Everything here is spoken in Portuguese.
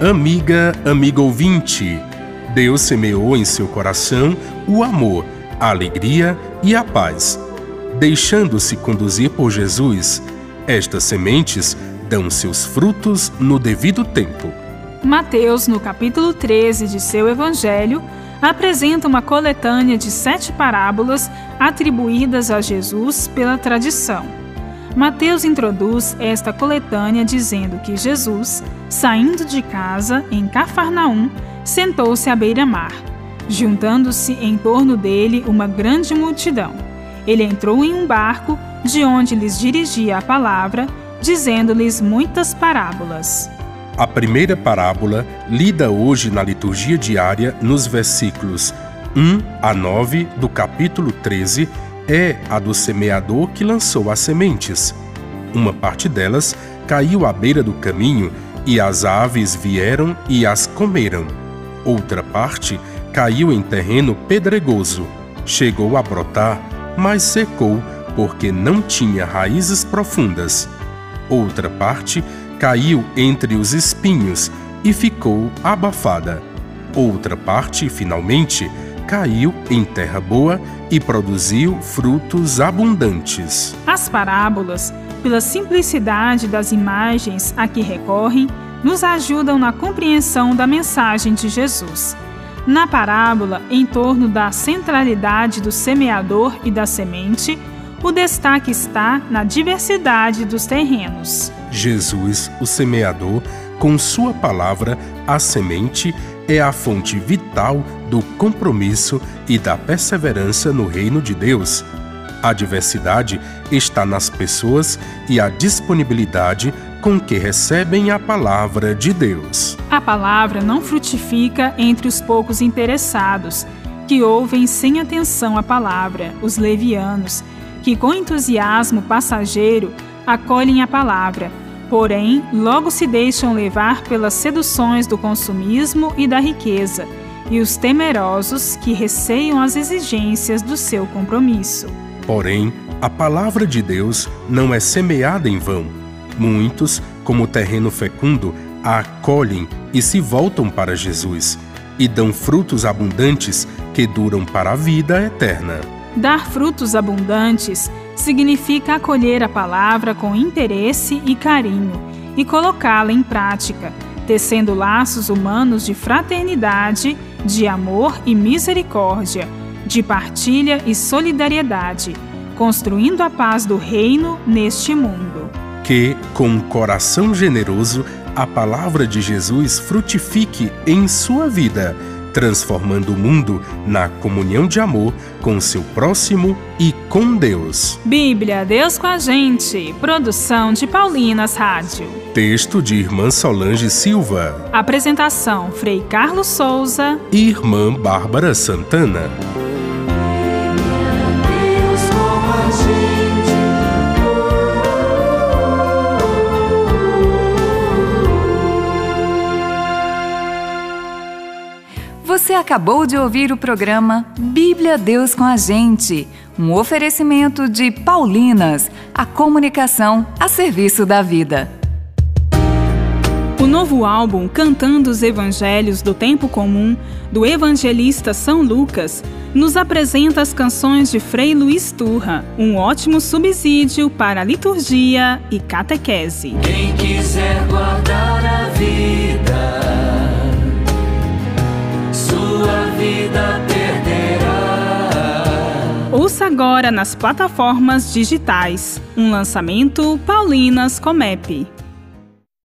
Amiga, amigo ouvinte, Deus semeou em seu coração o amor, a alegria e a paz. Deixando-se conduzir por Jesus, estas sementes dão seus frutos no devido tempo. Mateus, no capítulo 13 de seu Evangelho, apresenta uma coletânea de sete parábolas atribuídas a Jesus pela tradição. Mateus introduz esta coletânea dizendo que Jesus, saindo de casa em Cafarnaum, sentou-se à beira-mar, juntando-se em torno dele uma grande multidão. Ele entrou em um barco, de onde lhes dirigia a palavra, dizendo-lhes muitas parábolas. A primeira parábola, lida hoje na liturgia diária, nos versículos 1 a 9 do capítulo 13, é a do semeador que lançou as sementes. Uma parte delas caiu à beira do caminho e as aves vieram e as comeram. Outra parte caiu em terreno pedregoso. Chegou a brotar, mas secou porque não tinha raízes profundas. Outra parte caiu entre os espinhos e ficou abafada. Outra parte, finalmente, caiu em terra boa e produziu frutos abundantes. As parábolas, pela simplicidade das imagens a que recorrem, nos ajudam na compreensão da mensagem de Jesus. Na parábola, em torno da centralidade do semeador e da semente, o destaque está na diversidade dos terrenos. Jesus, o semeador, com sua palavra, a semente, é a fonte vital do compromisso e da perseverança no reino de Deus. A diversidade está nas pessoas e a disponibilidade com que recebem a palavra de Deus. A palavra não frutifica entre os poucos interessados, que ouvem sem atenção a palavra, os levianos, que com entusiasmo passageiro acolhem a palavra, porém logo se deixam levar pelas seduções do consumismo e da riqueza, e os temerosos que receiam as exigências do seu compromisso. Porém, a palavra de Deus não é semeada em vão. Muitos, como terreno fecundo, a acolhem e se voltam para Jesus, e dão frutos abundantes que duram para a vida eterna. Dar frutos abundantes significa acolher a palavra com interesse e carinho e colocá-la em prática, tecendo laços humanos de fraternidade, de amor e misericórdia, de partilha e solidariedade, construindo a paz do reino neste mundo. Que, com um coração generoso, a palavra de Jesus frutifique em sua vida transformando o mundo na comunhão de amor com seu próximo e com Deus. Bíblia, Deus com a gente. Produção de Paulinas Rádio. Texto de Irmã Solange Silva. Apresentação: Frei Carlos Souza e Irmã Bárbara Santana. Você acabou de ouvir o programa Bíblia Deus com a Gente, um oferecimento de Paulinas, a comunicação a serviço da vida. O novo álbum Cantando os Evangelhos do Tempo Comum, do evangelista São Lucas, nos apresenta as canções de Frei Luiz Turra, um ótimo subsídio para a liturgia e catequese. Quem quiser guardar a vida vida perderá. Ouça agora nas plataformas digitais um lançamento Paulinas Comep.